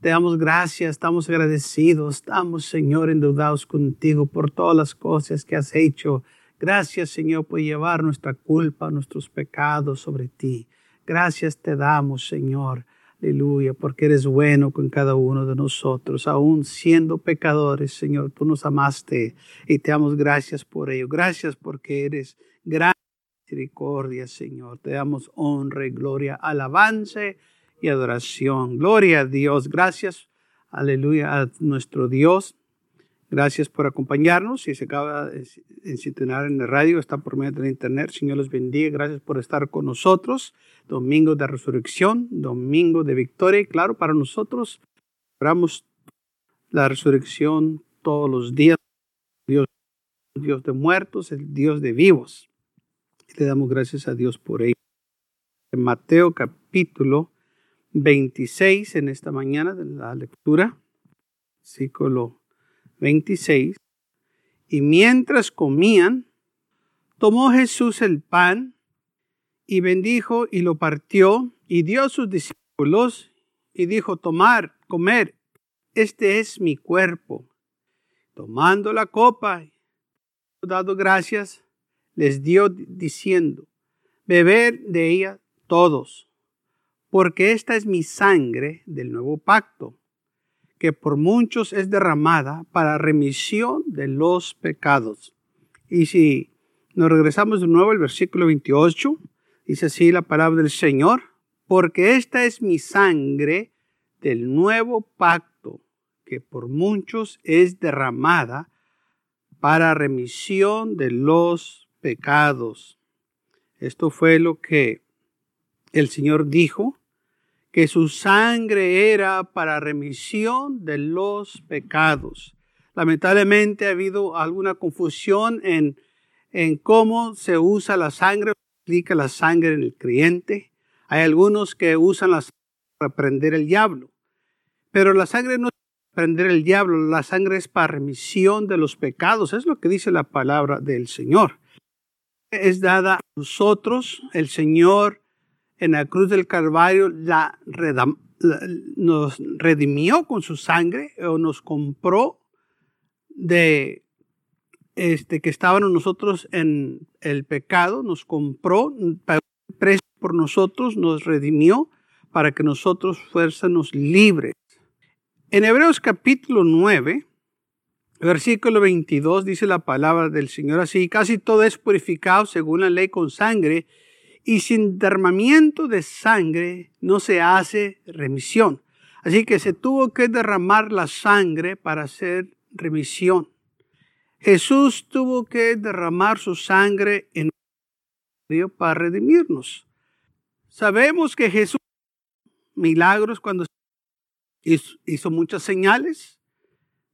Te damos gracias, estamos agradecidos, estamos, Señor, endeudados contigo por todas las cosas que has hecho. Gracias, Señor, por llevar nuestra culpa, nuestros pecados sobre ti. Gracias te damos, Señor. Aleluya, porque eres bueno con cada uno de nosotros, aún siendo pecadores, Señor, tú nos amaste y te damos gracias por ello. Gracias porque eres gran misericordia, Señor. Te damos honra y gloria, alabanza y adoración. Gloria a Dios. Gracias, aleluya, a nuestro Dios. Gracias por acompañarnos. Si se acaba de sintonar en la radio, está por medio de la internet. Señor los bendiga. Gracias por estar con nosotros. Domingo de resurrección, domingo de victoria. Y claro, para nosotros, oramos la resurrección todos los días. Dios, Dios de muertos, el Dios de vivos. Y le damos gracias a Dios por ello. Mateo capítulo 26, en esta mañana de la lectura, versículo 26. Y mientras comían, tomó Jesús el pan y bendijo y lo partió y dio a sus discípulos y dijo, tomar, comer, este es mi cuerpo. Tomando la copa, dado gracias, les dio diciendo, beber de ella todos, porque esta es mi sangre del nuevo pacto, que por muchos es derramada para remisión de los pecados. Y si nos regresamos de nuevo al versículo 28, dice así la palabra del Señor, porque esta es mi sangre del nuevo pacto, que por muchos es derramada para remisión de los pecados. Esto fue lo que el Señor dijo, que su sangre era para remisión de los pecados. Lamentablemente ha habido alguna confusión en, en cómo se usa la sangre, aplica la sangre en el creyente. Hay algunos que usan la sangre para prender el diablo, pero la sangre no es para prender el diablo, la sangre es para remisión de los pecados, es lo que dice la palabra del Señor es dada a nosotros. El Señor en la cruz del Calvario la, nos redimió con su sangre o nos compró de este, que estábamos nosotros en el pecado, nos compró, pagó precio por nosotros, nos redimió para que nosotros fuésemos libres. En Hebreos capítulo 9, Versículo 22 dice la palabra del Señor así, casi todo es purificado según la ley con sangre, y sin derramamiento de sangre no se hace remisión. Así que se tuvo que derramar la sangre para hacer remisión. Jesús tuvo que derramar su sangre en para redimirnos. Sabemos que Jesús milagros cuando hizo muchas señales,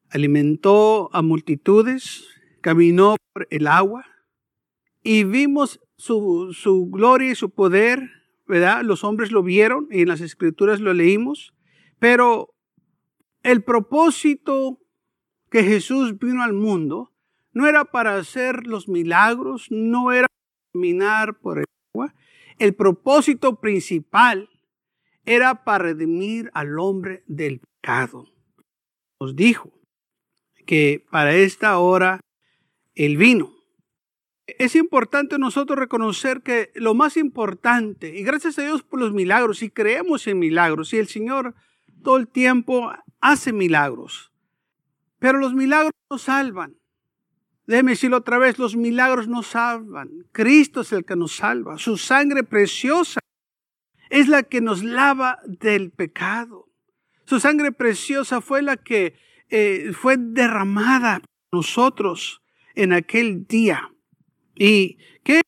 alimentó a multitudes, caminó por el agua y vimos su, su, gloria y su poder, ¿verdad? Los hombres lo vieron y en las escrituras lo leímos, pero el propósito que Jesús vino al mundo no era para hacer los milagros, no era para caminar por el agua, el propósito principal era para redimir al hombre del pecado. Nos dijo, que para esta hora el vino. Es importante nosotros reconocer que lo más importante, y gracias a Dios por los milagros, y creemos en milagros, y el Señor todo el tiempo hace milagros, pero los milagros no salvan. Déjeme decirlo otra vez, los milagros no salvan. Cristo es el que nos salva. Su sangre preciosa es la que nos lava del pecado. Su sangre preciosa fue la que eh, fue derramada por nosotros en aquel día. ¿Y qué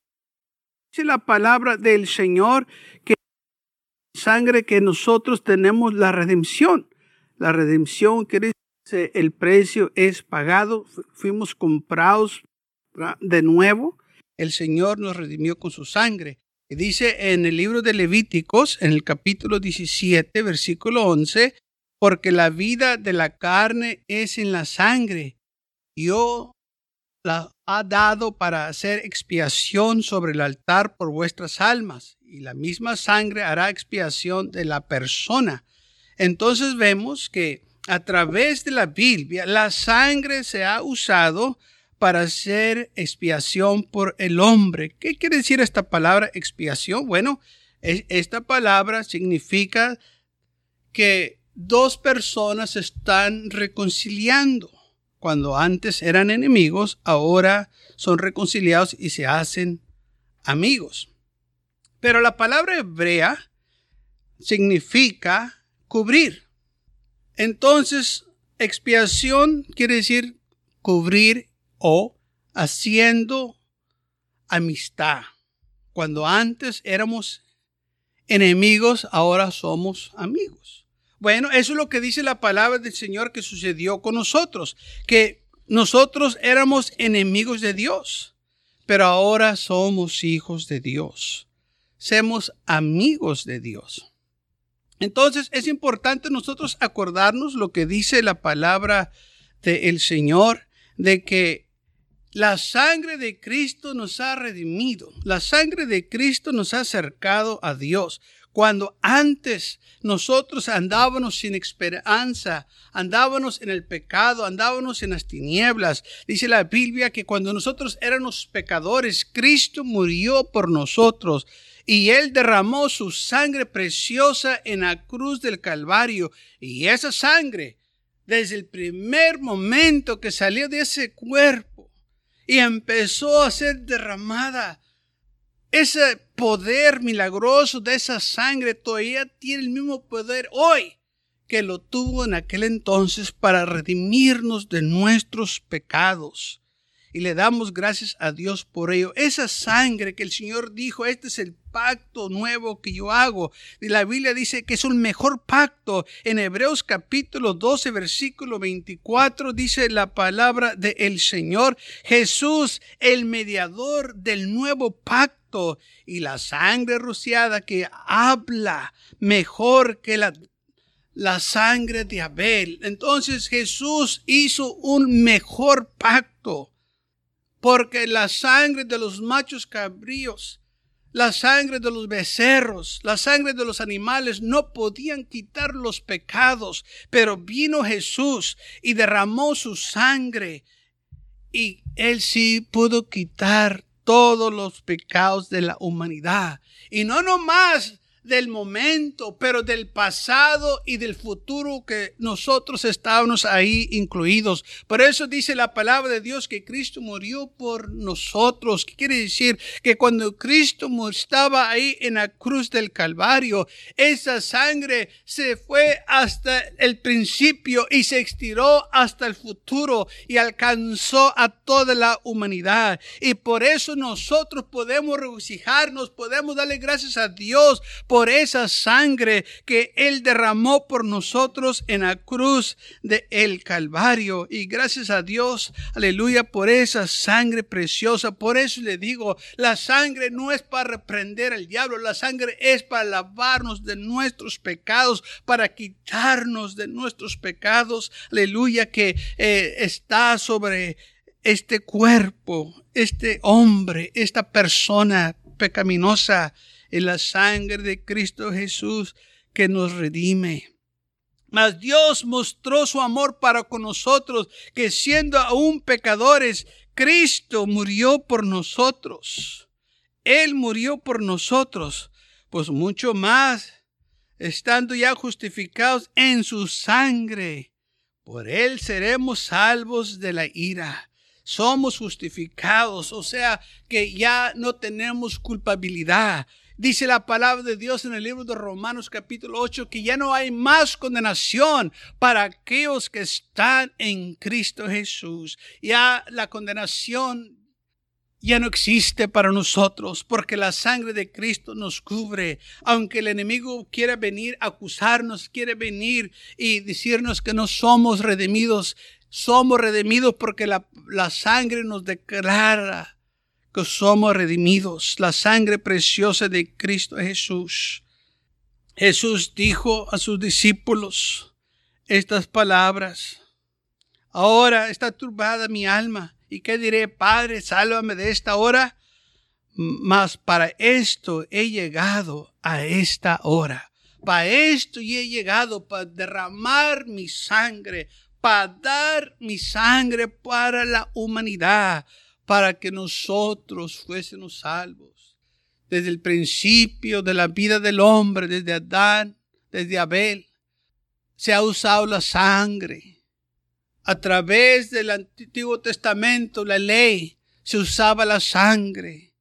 dice la palabra del Señor? Que sangre que nosotros tenemos la redención. La redención que dice el precio es pagado, fuimos comprados de nuevo. El Señor nos redimió con su sangre. Y dice en el libro de Levíticos, en el capítulo 17, versículo 11, porque la vida de la carne es en la sangre. Yo la ha dado para hacer expiación sobre el altar por vuestras almas, y la misma sangre hará expiación de la persona. entonces vemos que a través de la Biblia la sangre se ha usado para hacer expiación por el hombre. ¿Qué quiere decir esta palabra expiación? Bueno, esta palabra significa que dos personas están reconciliando. Cuando antes eran enemigos, ahora son reconciliados y se hacen amigos. Pero la palabra hebrea significa cubrir. Entonces, expiación quiere decir cubrir o haciendo amistad. Cuando antes éramos enemigos, ahora somos amigos. Bueno, eso es lo que dice la palabra del Señor que sucedió con nosotros, que nosotros éramos enemigos de Dios, pero ahora somos hijos de Dios. Somos amigos de Dios. Entonces es importante nosotros acordarnos lo que dice la palabra del Señor, de que la sangre de Cristo nos ha redimido. La sangre de Cristo nos ha acercado a Dios. Cuando antes nosotros andábamos sin esperanza, andábamos en el pecado, andábamos en las tinieblas. Dice la Biblia que cuando nosotros éramos pecadores, Cristo murió por nosotros y Él derramó su sangre preciosa en la cruz del Calvario. Y esa sangre, desde el primer momento que salió de ese cuerpo, y empezó a ser derramada. Ese poder milagroso de esa sangre todavía tiene el mismo poder hoy que lo tuvo en aquel entonces para redimirnos de nuestros pecados y le damos gracias a Dios por ello. Esa sangre que el Señor dijo, este es el pacto nuevo que yo hago. Y la Biblia dice que es un mejor pacto. En Hebreos capítulo 12, versículo 24 dice la palabra del Señor, Jesús, el mediador del nuevo pacto y la sangre rociada que habla mejor que la la sangre de Abel. Entonces Jesús hizo un mejor pacto porque la sangre de los machos cabríos, la sangre de los becerros, la sangre de los animales no podían quitar los pecados, pero vino Jesús y derramó su sangre y él sí pudo quitar todos los pecados de la humanidad. Y no nomás del momento, pero del pasado y del futuro que nosotros estábamos ahí incluidos. Por eso dice la palabra de Dios que Cristo murió por nosotros. ¿Qué quiere decir? Que cuando Cristo estaba ahí en la cruz del Calvario, esa sangre se fue hasta el principio y se estiró hasta el futuro y alcanzó a toda la humanidad. Y por eso nosotros podemos regocijarnos, podemos darle gracias a Dios por esa sangre que Él derramó por nosotros en la cruz de el Calvario. Y gracias a Dios, aleluya, por esa sangre preciosa. Por eso le digo, la sangre no es para reprender al diablo, la sangre es para lavarnos de nuestros pecados, para quitarnos de nuestros pecados. Aleluya, que eh, está sobre este cuerpo, este hombre, esta persona pecaminosa en la sangre de Cristo Jesús que nos redime. Mas Dios mostró su amor para con nosotros, que siendo aún pecadores, Cristo murió por nosotros. Él murió por nosotros, pues mucho más, estando ya justificados en su sangre, por Él seremos salvos de la ira. Somos justificados, o sea que ya no tenemos culpabilidad Dice la palabra de Dios en el libro de Romanos capítulo 8 que ya no hay más condenación para aquellos que están en Cristo Jesús. Ya la condenación ya no existe para nosotros porque la sangre de Cristo nos cubre. Aunque el enemigo quiera venir a acusarnos, quiere venir y decirnos que no somos redimidos, somos redimidos porque la, la sangre nos declara que somos redimidos, la sangre preciosa de Cristo Jesús. Jesús dijo a sus discípulos estas palabras. Ahora está turbada mi alma. ¿Y qué diré, Padre, sálvame de esta hora? Mas para esto he llegado a esta hora, Para esto y he llegado, para derramar mi sangre, para dar mi sangre para la humanidad, para que nosotros fuésemos salvos. Desde el principio de la vida del hombre, desde Adán, desde Abel, se ha usado la sangre. A través del Antiguo Testamento, la ley, se usaba la sangre.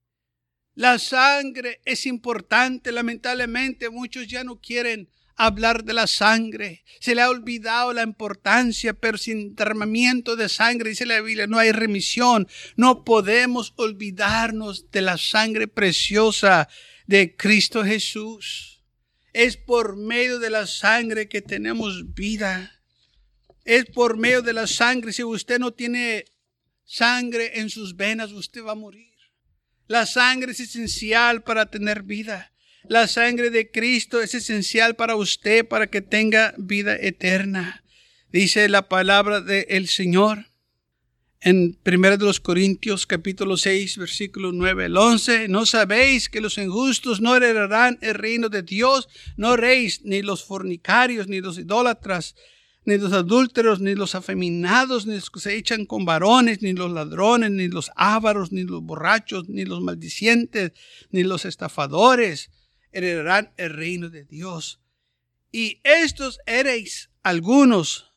La sangre es importante, lamentablemente muchos ya no quieren hablar de la sangre. Se le ha olvidado la importancia, pero sin derramamiento de sangre, dice la Biblia, no hay remisión. No podemos olvidarnos de la sangre preciosa de Cristo Jesús. Es por medio de la sangre que tenemos vida. Es por medio de la sangre. Si usted no tiene sangre en sus venas, usted va a morir. La sangre es esencial para tener vida. La sangre de Cristo es esencial para usted, para que tenga vida eterna. Dice la palabra del Señor en 1 de los Corintios capítulo 6 versículo 9 al 11, ¿no sabéis que los injustos no heredarán el reino de Dios? No reis ni los fornicarios, ni los idólatras, ni los adúlteros, ni los afeminados, ni los que se echan con varones, ni los ladrones, ni los ávaros, ni los borrachos, ni los maldicientes, ni los estafadores heredarán el reino de Dios. Y estos eréis algunos,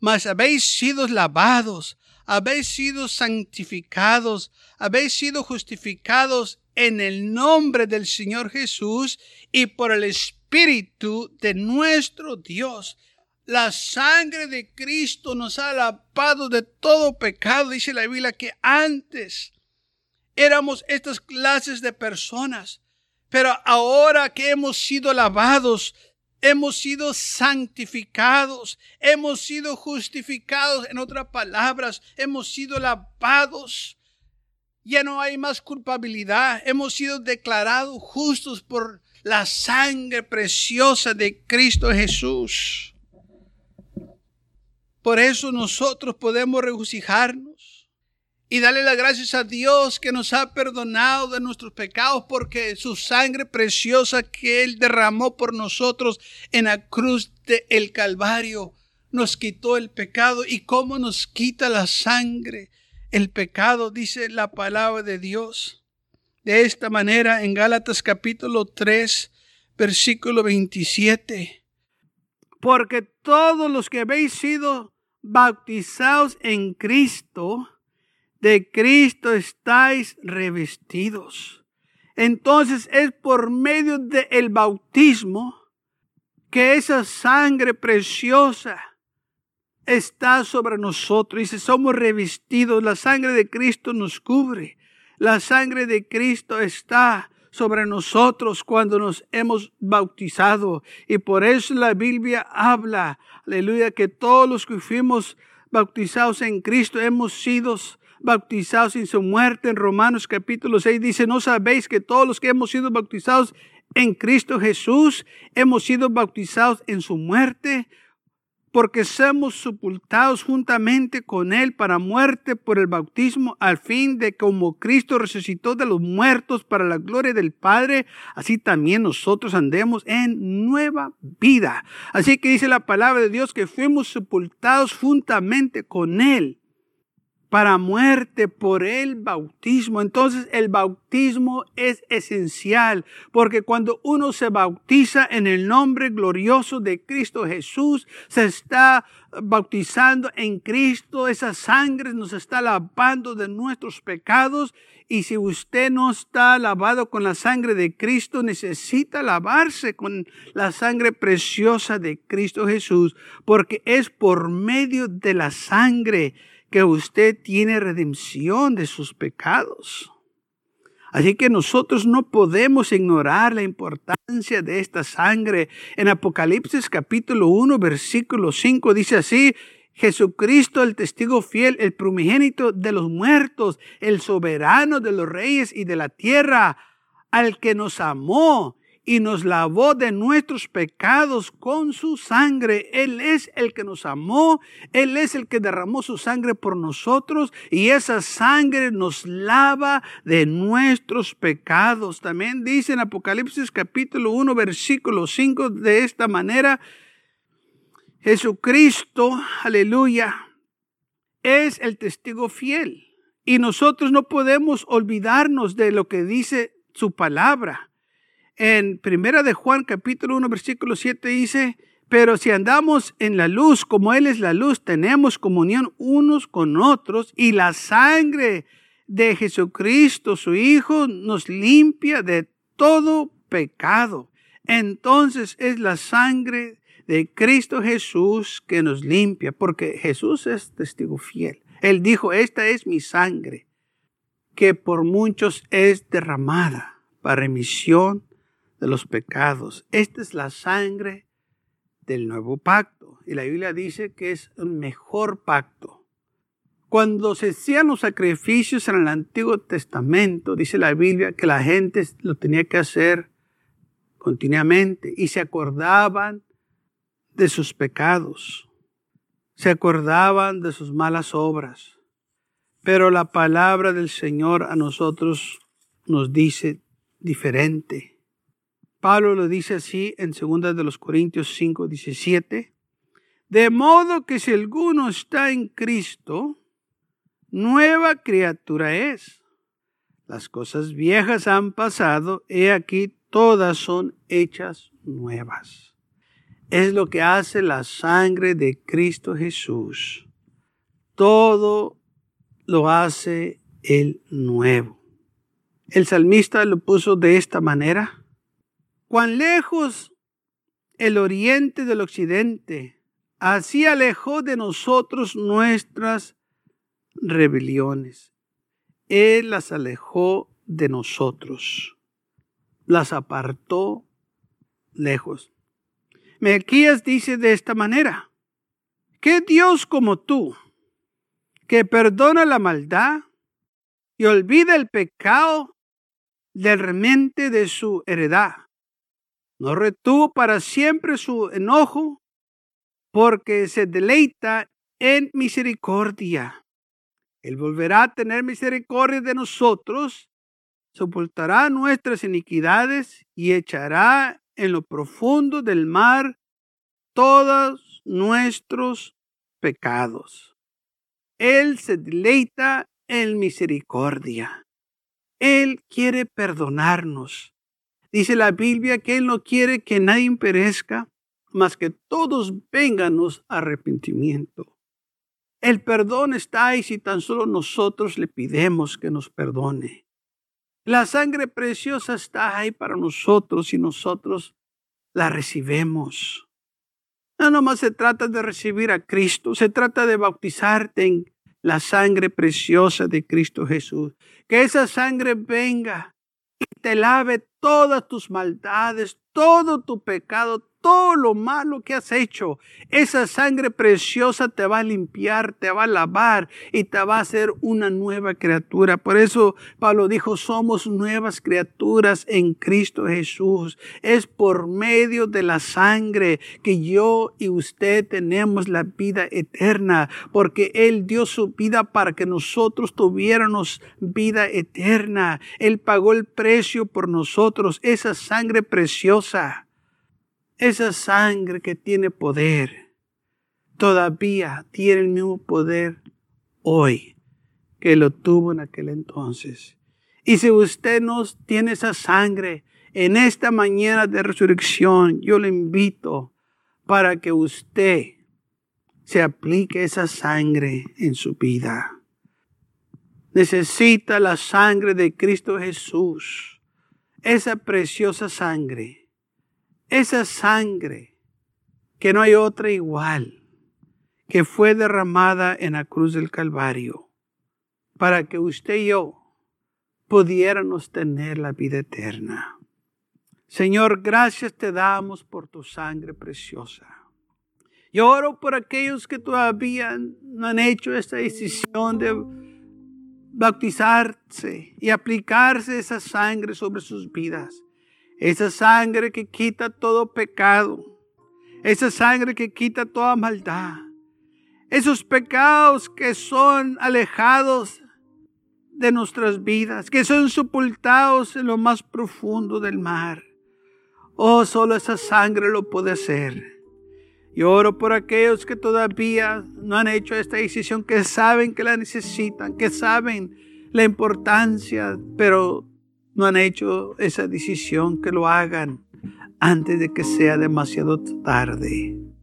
mas habéis sido lavados, habéis sido santificados, habéis sido justificados en el nombre del Señor Jesús y por el Espíritu de nuestro Dios. La sangre de Cristo nos ha lavado de todo pecado, dice la Biblia, que antes éramos estas clases de personas pero ahora que hemos sido lavados, hemos sido santificados, hemos sido justificados, en otras palabras, hemos sido lavados. Ya no hay más culpabilidad, hemos sido declarados justos por la sangre preciosa de Cristo Jesús. Por eso nosotros podemos regocijarnos y darle las gracias a Dios que nos ha perdonado de nuestros pecados porque su sangre preciosa que Él derramó por nosotros en la cruz del Calvario nos quitó el pecado. ¿Y cómo nos quita la sangre el pecado? Dice la palabra de Dios. De esta manera en Gálatas capítulo 3, versículo 27. Porque todos los que habéis sido bautizados en Cristo, de Cristo estáis revestidos. Entonces es por medio del bautismo que esa sangre preciosa está sobre nosotros. Dice, somos revestidos. La sangre de Cristo nos cubre. La sangre de Cristo está sobre nosotros cuando nos hemos bautizado. Y por eso la Biblia habla, aleluya, que todos los que fuimos bautizados en Cristo hemos sido bautizados en su muerte. En Romanos capítulo 6 dice, ¿no sabéis que todos los que hemos sido bautizados en Cristo Jesús hemos sido bautizados en su muerte? porque somos sepultados juntamente con Él para muerte por el bautismo, al fin de como Cristo resucitó de los muertos para la gloria del Padre, así también nosotros andemos en nueva vida. Así que dice la palabra de Dios que fuimos sepultados juntamente con Él para muerte por el bautismo. Entonces el bautismo es esencial porque cuando uno se bautiza en el nombre glorioso de Cristo Jesús, se está bautizando en Cristo, esa sangre nos está lavando de nuestros pecados y si usted no está lavado con la sangre de Cristo, necesita lavarse con la sangre preciosa de Cristo Jesús, porque es por medio de la sangre que usted tiene redención de sus pecados. Así que nosotros no podemos ignorar la importancia de esta sangre. En Apocalipsis capítulo 1, versículo 5 dice así, Jesucristo, el testigo fiel, el primogénito de los muertos, el soberano de los reyes y de la tierra, al que nos amó y nos lavó de nuestros pecados con su sangre. Él es el que nos amó, Él es el que derramó su sangre por nosotros y esa sangre nos lava de nuestros pecados. También dice en Apocalipsis capítulo 1 versículo 5 de esta manera, Jesucristo, aleluya, es el testigo fiel. Y nosotros no podemos olvidarnos de lo que dice su palabra en Primera de Juan capítulo 1 versículo 7 dice, pero si andamos en la luz como Él es la luz, tenemos comunión unos con otros y la sangre de Jesucristo, su Hijo, nos limpia de todo pecado. Entonces es la sangre de Cristo Jesús que nos limpia, porque Jesús es testigo fiel. Él dijo, esta es mi sangre, que por muchos es derramada para remisión de los pecados. Esta es la sangre del nuevo pacto. Y la Biblia dice que es un mejor pacto. Cuando se hacían los sacrificios en el Antiguo Testamento, dice la Biblia que la gente lo tenía que hacer continuamente y se acordaban de sus pecados, se acordaban de sus malas obras. Pero la palabra del Señor a nosotros nos dice diferente. Pablo lo dice así en 2 de los Corintios 5, 17. De modo que si alguno está en Cristo, nueva criatura es. Las cosas viejas han pasado, he aquí todas son hechas nuevas. Es lo que hace la sangre de Cristo Jesús. Todo lo hace el nuevo. El salmista lo puso de esta manera cuán lejos el oriente del occidente, así alejó de nosotros nuestras rebeliones. Él las alejó de nosotros, las apartó lejos. Melquías dice de esta manera, ¿qué Dios como tú, que perdona la maldad y olvida el pecado del remente de su heredad? No retuvo para siempre su enojo, porque se deleita en misericordia. Él volverá a tener misericordia de nosotros, sepultará nuestras iniquidades y echará en lo profundo del mar todos nuestros pecados. Él se deleita en misericordia. Él quiere perdonarnos. Dice la Biblia que Él no quiere que nadie perezca, mas que todos venganos arrepentimiento. El perdón está ahí si tan solo nosotros le pidemos que nos perdone. La sangre preciosa está ahí para nosotros y nosotros la recibemos. No nomás se trata de recibir a Cristo, se trata de bautizarte en la sangre preciosa de Cristo Jesús. Que esa sangre venga te lave todas tus maldades, todo tu pecado, todo lo malo que has hecho. Esa sangre preciosa te va a limpiar, te va a lavar y te va a hacer una nueva criatura. Por eso Pablo dijo, somos nuevas criaturas en Cristo Jesús. Es por medio de la sangre que yo y usted tenemos la vida eterna, porque Él dio su vida para que nosotros tuviéramos vida eterna. Él pagó el precio por nosotros, esa sangre preciosa. Esa sangre que tiene poder todavía tiene el mismo poder hoy que lo tuvo en aquel entonces. Y si usted no tiene esa sangre en esta mañana de resurrección, yo le invito para que usted se aplique esa sangre en su vida. Necesita la sangre de Cristo Jesús, esa preciosa sangre esa sangre, que no hay otra igual, que fue derramada en la cruz del Calvario, para que usted y yo pudiéramos tener la vida eterna. Señor, gracias te damos por tu sangre preciosa. Yo oro por aquellos que todavía no han hecho esta decisión de bautizarse y aplicarse esa sangre sobre sus vidas. Esa sangre que quita todo pecado. Esa sangre que quita toda maldad. Esos pecados que son alejados de nuestras vidas, que son sepultados en lo más profundo del mar. Oh, solo esa sangre lo puede hacer. Y oro por aquellos que todavía no han hecho esta decisión, que saben que la necesitan, que saben la importancia, pero no han hecho esa decisión, que lo hagan antes de que sea demasiado tarde.